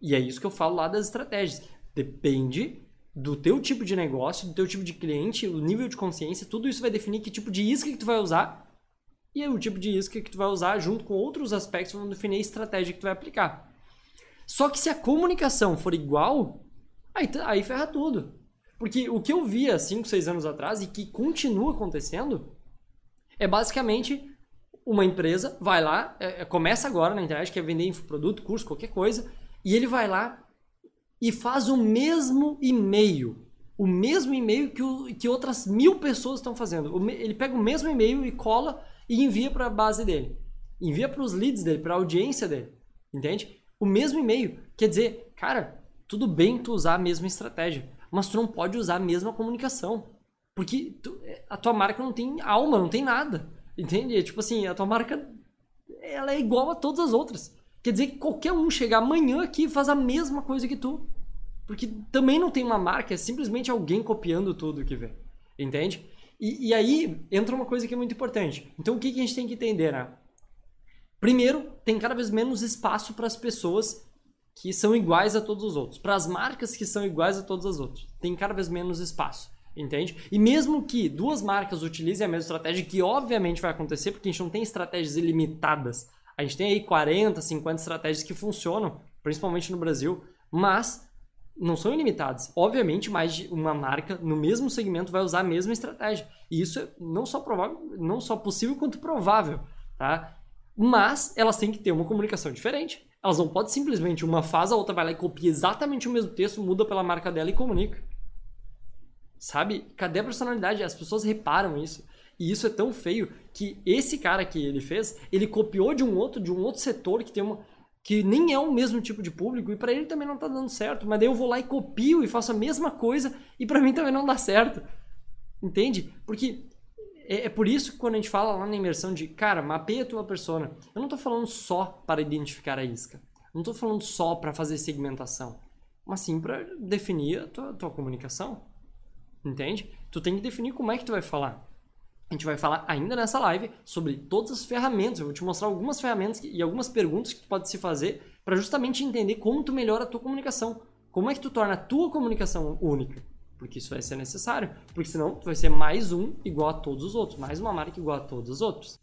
E é isso que eu falo lá das estratégias. Depende do teu tipo de negócio, do teu tipo de cliente, o nível de consciência, tudo isso vai definir que tipo de isca que tu vai usar e o tipo de isca que tu vai usar junto com outros aspectos vão definir a estratégia que tu vai aplicar. Só que se a comunicação for igual, aí, aí ferra tudo. Porque o que eu via 5, 6 anos atrás e que continua acontecendo é basicamente uma empresa vai lá, é, é, começa agora na internet, quer vender infoproduto, curso, qualquer coisa, e ele vai lá e faz o mesmo e-mail. O mesmo e-mail que, que outras mil pessoas estão fazendo. Ele pega o mesmo e-mail e cola e envia para a base dele. Envia para os leads dele, para a audiência dele. Entende? O mesmo e-mail. Quer dizer, cara, tudo bem tu usar a mesma estratégia, mas tu não pode usar a mesma comunicação. Porque tu, a tua marca não tem alma, não tem nada. Entende? É tipo assim, a tua marca ela é igual a todas as outras. Quer dizer que qualquer um chegar amanhã aqui e faz a mesma coisa que tu. Porque também não tem uma marca, é simplesmente alguém copiando tudo que vê. Entende? E, e aí entra uma coisa que é muito importante. Então o que, que a gente tem que entender, né? Primeiro, tem cada vez menos espaço para as pessoas que são iguais a todos os outros. Para as marcas que são iguais a todas as outras. Tem cada vez menos espaço. Entende? E mesmo que duas marcas utilizem a mesma estratégia, que obviamente vai acontecer, porque a gente não tem estratégias ilimitadas. A gente tem aí 40, 50 estratégias que funcionam, principalmente no Brasil, mas não são ilimitadas. Obviamente, mais de uma marca no mesmo segmento vai usar a mesma estratégia. E isso é não só provável, não só possível quanto provável, tá? Mas elas têm que ter uma comunicação diferente. Elas não podem simplesmente uma faz, a outra vai lá e copia exatamente o mesmo texto, muda pela marca dela e comunica. Sabe? Cadê a personalidade? As pessoas reparam isso. E isso é tão feio que esse cara que ele fez, ele copiou de um outro, de um outro setor que tem uma que nem é o mesmo tipo de público e para ele também não tá dando certo, mas daí eu vou lá e copio e faço a mesma coisa e para mim também não dá certo. Entende? Porque é, é, por isso que quando a gente fala lá na imersão de, cara, mapeia a tua persona, eu não tô falando só para identificar a isca. Não tô falando só para fazer segmentação, mas sim para definir a tua, tua comunicação. Entende? Tu tem que definir como é que tu vai falar. A gente vai falar ainda nessa live sobre todas as ferramentas. Eu vou te mostrar algumas ferramentas e algumas perguntas que tu pode se fazer para justamente entender como tu melhora a tua comunicação. Como é que tu torna a tua comunicação única? Porque isso vai ser necessário. Porque senão tu vai ser mais um igual a todos os outros. Mais uma marca igual a todos os outros.